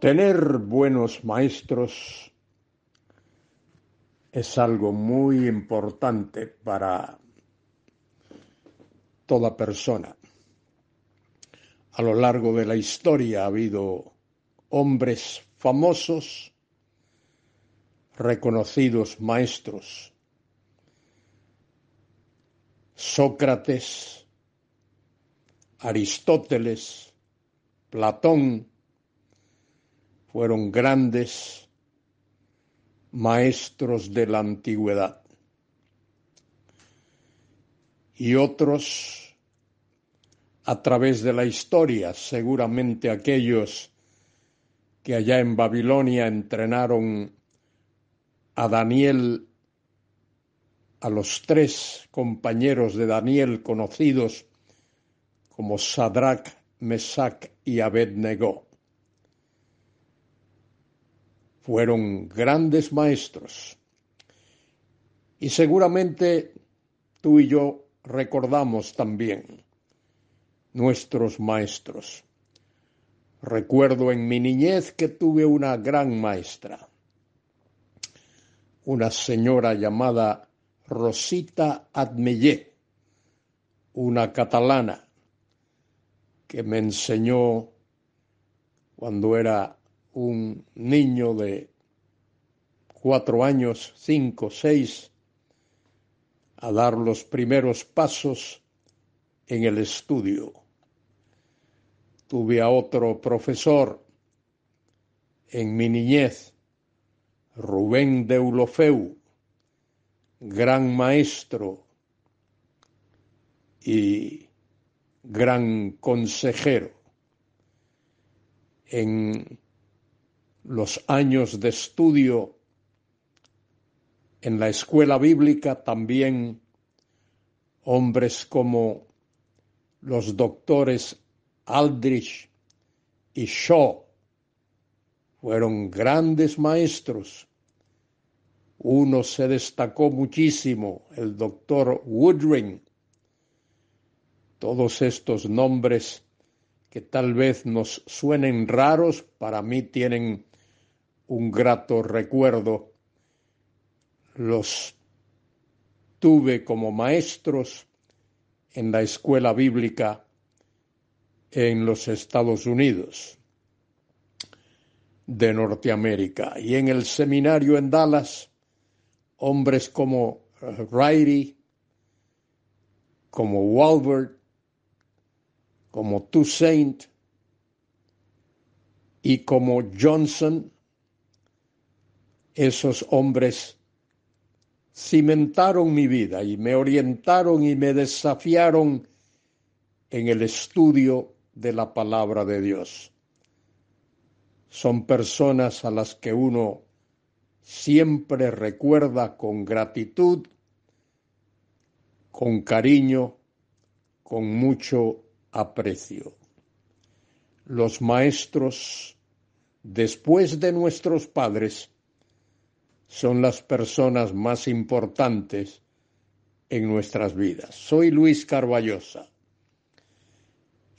Tener buenos maestros es algo muy importante para toda persona. A lo largo de la historia ha habido hombres famosos, reconocidos maestros. Sócrates, Aristóteles, Platón, fueron grandes maestros de la antigüedad. Y otros, a través de la historia, seguramente aquellos que allá en Babilonia entrenaron a Daniel, a los tres compañeros de Daniel conocidos como Sadrach, Mesach y Abednego fueron grandes maestros. Y seguramente tú y yo recordamos también nuestros maestros. Recuerdo en mi niñez que tuve una gran maestra, una señora llamada Rosita Admellé, una catalana que me enseñó cuando era un niño de cuatro años, cinco, seis, a dar los primeros pasos en el estudio. Tuve a otro profesor en mi niñez, Rubén de Ulofeu, gran maestro y gran consejero. En los años de estudio en la escuela bíblica también hombres como los doctores Aldrich y Shaw fueron grandes maestros. Uno se destacó muchísimo, el doctor Woodring. Todos estos nombres que tal vez nos suenen raros, para mí tienen un grato recuerdo. Los tuve como maestros en la escuela bíblica en los Estados Unidos de Norteamérica y en el seminario en Dallas, hombres como Riley, como Walbert, como Toussaint y como Johnson esos hombres cimentaron mi vida y me orientaron y me desafiaron en el estudio de la palabra de Dios. Son personas a las que uno siempre recuerda con gratitud, con cariño, con mucho aprecio. Los maestros, después de nuestros padres, son las personas más importantes en nuestras vidas. Soy Luis Carballosa.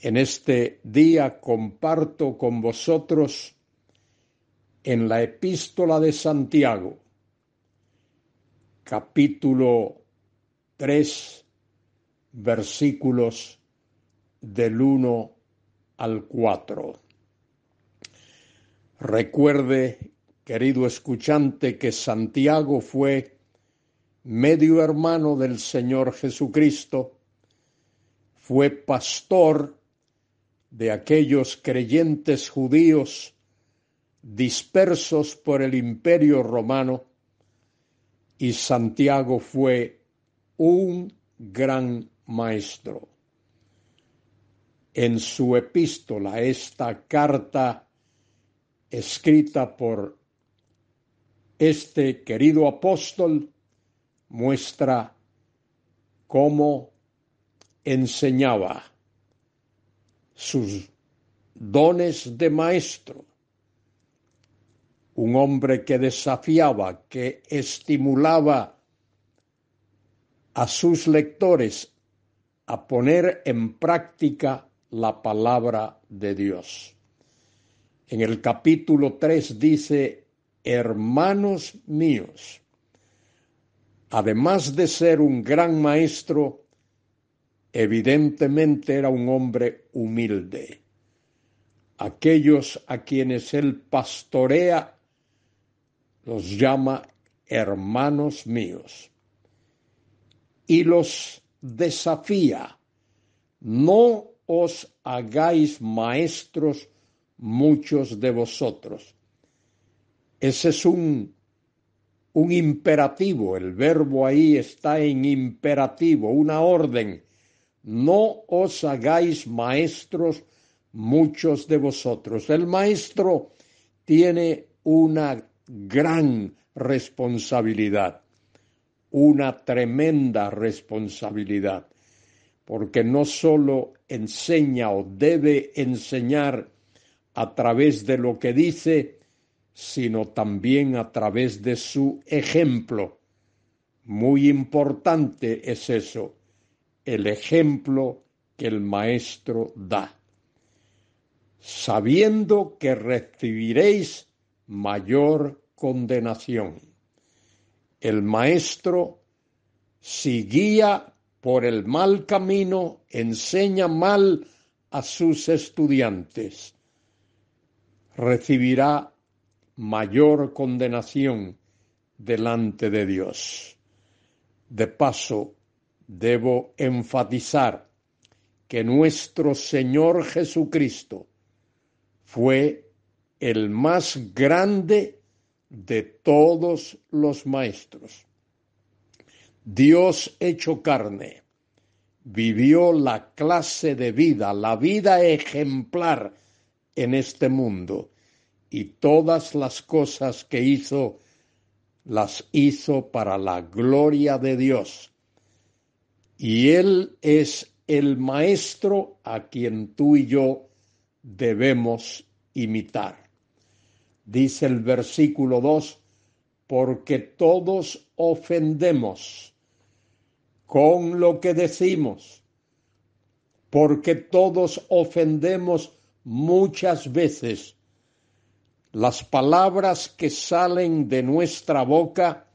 En este día comparto con vosotros en la epístola de Santiago, capítulo 3, versículos del 1 al 4. Recuerde querido escuchante, que Santiago fue medio hermano del Señor Jesucristo, fue pastor de aquellos creyentes judíos dispersos por el imperio romano, y Santiago fue un gran maestro. En su epístola, esta carta escrita por este querido apóstol muestra cómo enseñaba sus dones de maestro, un hombre que desafiaba, que estimulaba a sus lectores a poner en práctica la palabra de Dios. En el capítulo 3 dice, hermanos míos, además de ser un gran maestro, evidentemente era un hombre humilde. Aquellos a quienes él pastorea los llama hermanos míos y los desafía, no os hagáis maestros muchos de vosotros. Ese es un, un imperativo, el verbo ahí está en imperativo, una orden. No os hagáis maestros muchos de vosotros. El maestro tiene una gran responsabilidad, una tremenda responsabilidad, porque no sólo enseña o debe enseñar a través de lo que dice, sino también a través de su ejemplo. Muy importante es eso, el ejemplo que el maestro da. Sabiendo que recibiréis mayor condenación. El maestro, si guía por el mal camino, enseña mal a sus estudiantes recibirá mayor condenación delante de Dios. De paso, debo enfatizar que nuestro Señor Jesucristo fue el más grande de todos los maestros. Dios hecho carne, vivió la clase de vida, la vida ejemplar en este mundo y todas las cosas que hizo las hizo para la gloria de Dios. Y Él es el maestro a quien tú y yo debemos imitar. Dice el versículo 2, porque todos ofendemos con lo que decimos, porque todos ofendemos muchas veces las palabras que salen de nuestra boca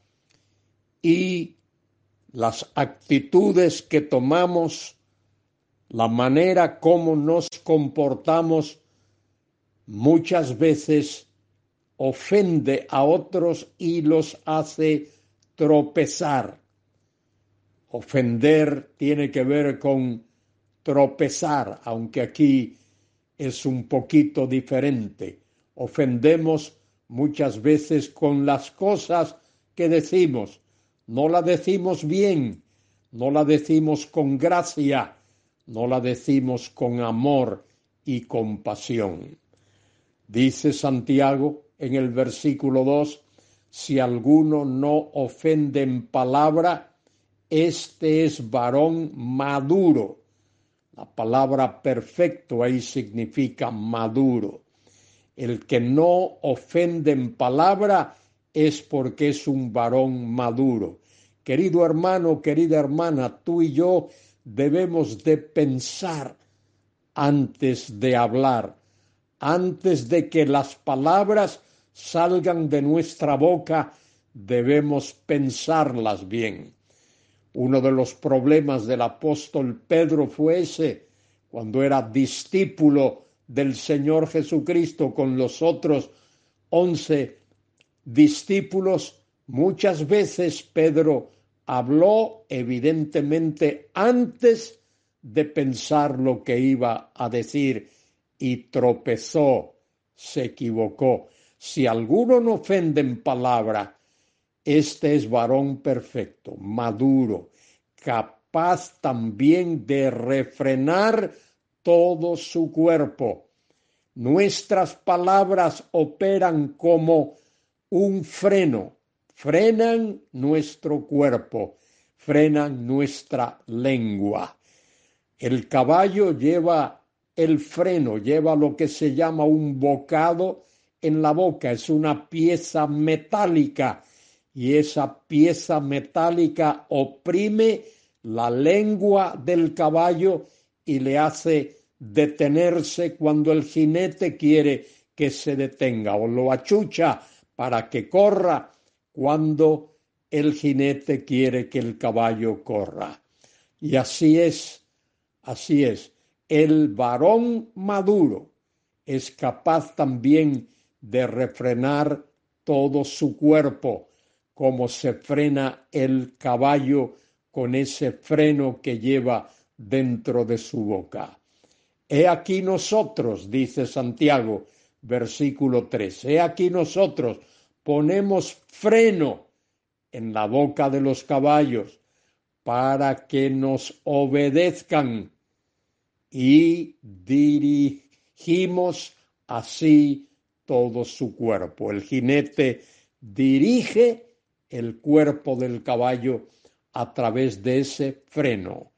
y las actitudes que tomamos, la manera como nos comportamos, muchas veces ofende a otros y los hace tropezar. Ofender tiene que ver con tropezar, aunque aquí es un poquito diferente. Ofendemos muchas veces con las cosas que decimos. No la decimos bien, no la decimos con gracia, no la decimos con amor y compasión. Dice Santiago en el versículo 2, si alguno no ofende en palabra, este es varón maduro, la palabra perfecto ahí significa maduro. El que no ofende en palabra es porque es un varón maduro. Querido hermano, querida hermana, tú y yo debemos de pensar antes de hablar, antes de que las palabras salgan de nuestra boca, debemos pensarlas bien. Uno de los problemas del apóstol Pedro fue ese, cuando era discípulo del Señor Jesucristo con los otros once discípulos, muchas veces Pedro habló evidentemente antes de pensar lo que iba a decir y tropezó, se equivocó. Si alguno no ofende en palabra, este es varón perfecto, maduro, capaz también de refrenar todo su cuerpo. Nuestras palabras operan como un freno, frenan nuestro cuerpo, frenan nuestra lengua. El caballo lleva el freno, lleva lo que se llama un bocado en la boca, es una pieza metálica y esa pieza metálica oprime la lengua del caballo y le hace detenerse cuando el jinete quiere que se detenga o lo achucha para que corra cuando el jinete quiere que el caballo corra. Y así es, así es. El varón maduro es capaz también de refrenar todo su cuerpo, como se frena el caballo con ese freno que lleva dentro de su boca. He aquí nosotros, dice Santiago, versículo 3, he aquí nosotros ponemos freno en la boca de los caballos para que nos obedezcan y dirigimos así todo su cuerpo. El jinete dirige el cuerpo del caballo a través de ese freno.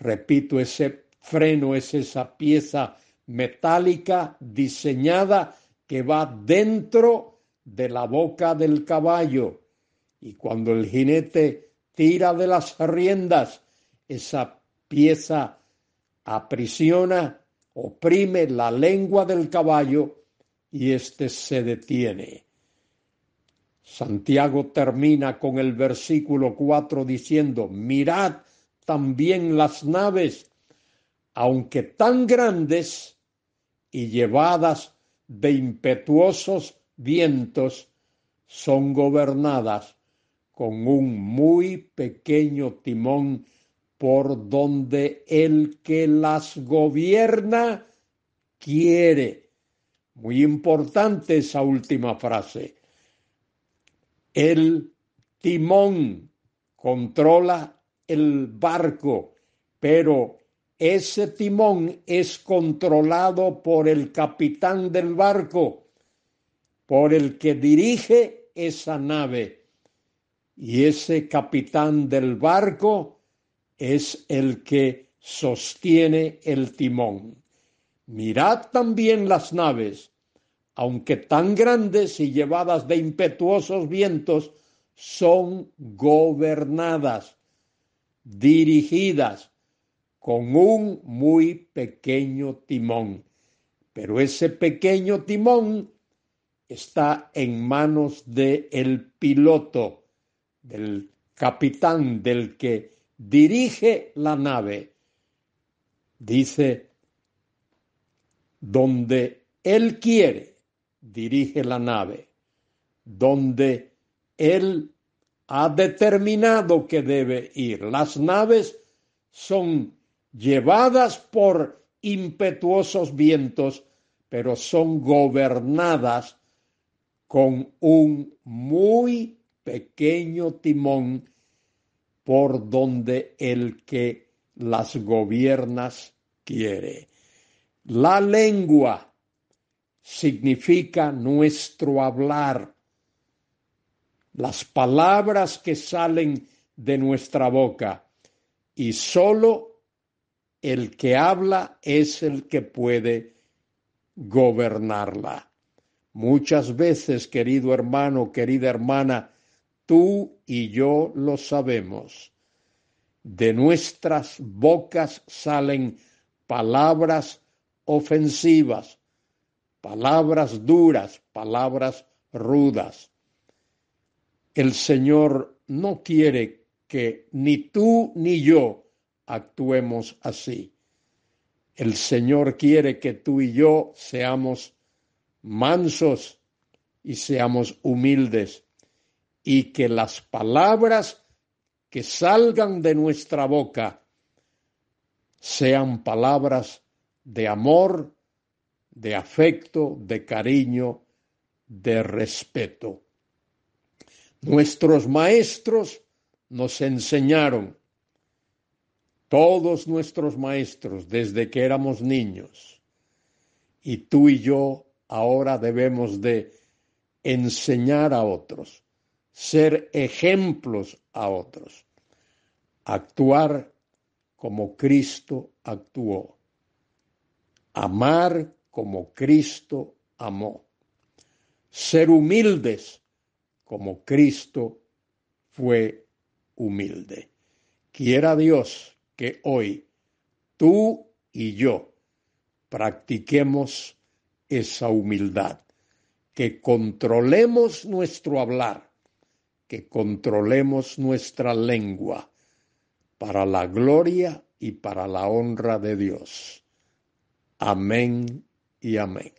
Repito, ese freno es esa pieza metálica diseñada que va dentro de la boca del caballo. Y cuando el jinete tira de las riendas, esa pieza aprisiona, oprime la lengua del caballo y éste se detiene. Santiago termina con el versículo 4 diciendo, mirad también las naves, aunque tan grandes y llevadas de impetuosos vientos, son gobernadas con un muy pequeño timón por donde el que las gobierna quiere. Muy importante esa última frase. El timón controla el barco, pero ese timón es controlado por el capitán del barco, por el que dirige esa nave. Y ese capitán del barco es el que sostiene el timón. Mirad también las naves, aunque tan grandes y llevadas de impetuosos vientos, son gobernadas, dirigidas con un muy pequeño timón. Pero ese pequeño timón está en manos del el piloto, del capitán, del que dirige la nave. Dice, donde él quiere, dirige la nave, donde él ha determinado que debe ir. Las naves son llevadas por impetuosos vientos, pero son gobernadas con un muy pequeño timón por donde el que las gobiernas quiere. La lengua significa nuestro hablar, las palabras que salen de nuestra boca, y solo el que habla es el que puede gobernarla. Muchas veces, querido hermano, querida hermana, tú y yo lo sabemos. De nuestras bocas salen palabras ofensivas, palabras duras, palabras rudas. El Señor no quiere que ni tú ni yo actuemos así. El Señor quiere que tú y yo seamos mansos y seamos humildes y que las palabras que salgan de nuestra boca sean palabras de amor, de afecto, de cariño, de respeto. Nuestros maestros nos enseñaron, todos nuestros maestros desde que éramos niños, y tú y yo ahora debemos de enseñar a otros, ser ejemplos a otros, actuar como Cristo actuó, amar como Cristo amó. Ser humildes como Cristo fue humilde. Quiera Dios que hoy tú y yo practiquemos esa humildad, que controlemos nuestro hablar, que controlemos nuestra lengua para la gloria y para la honra de Dios. Amén y amén.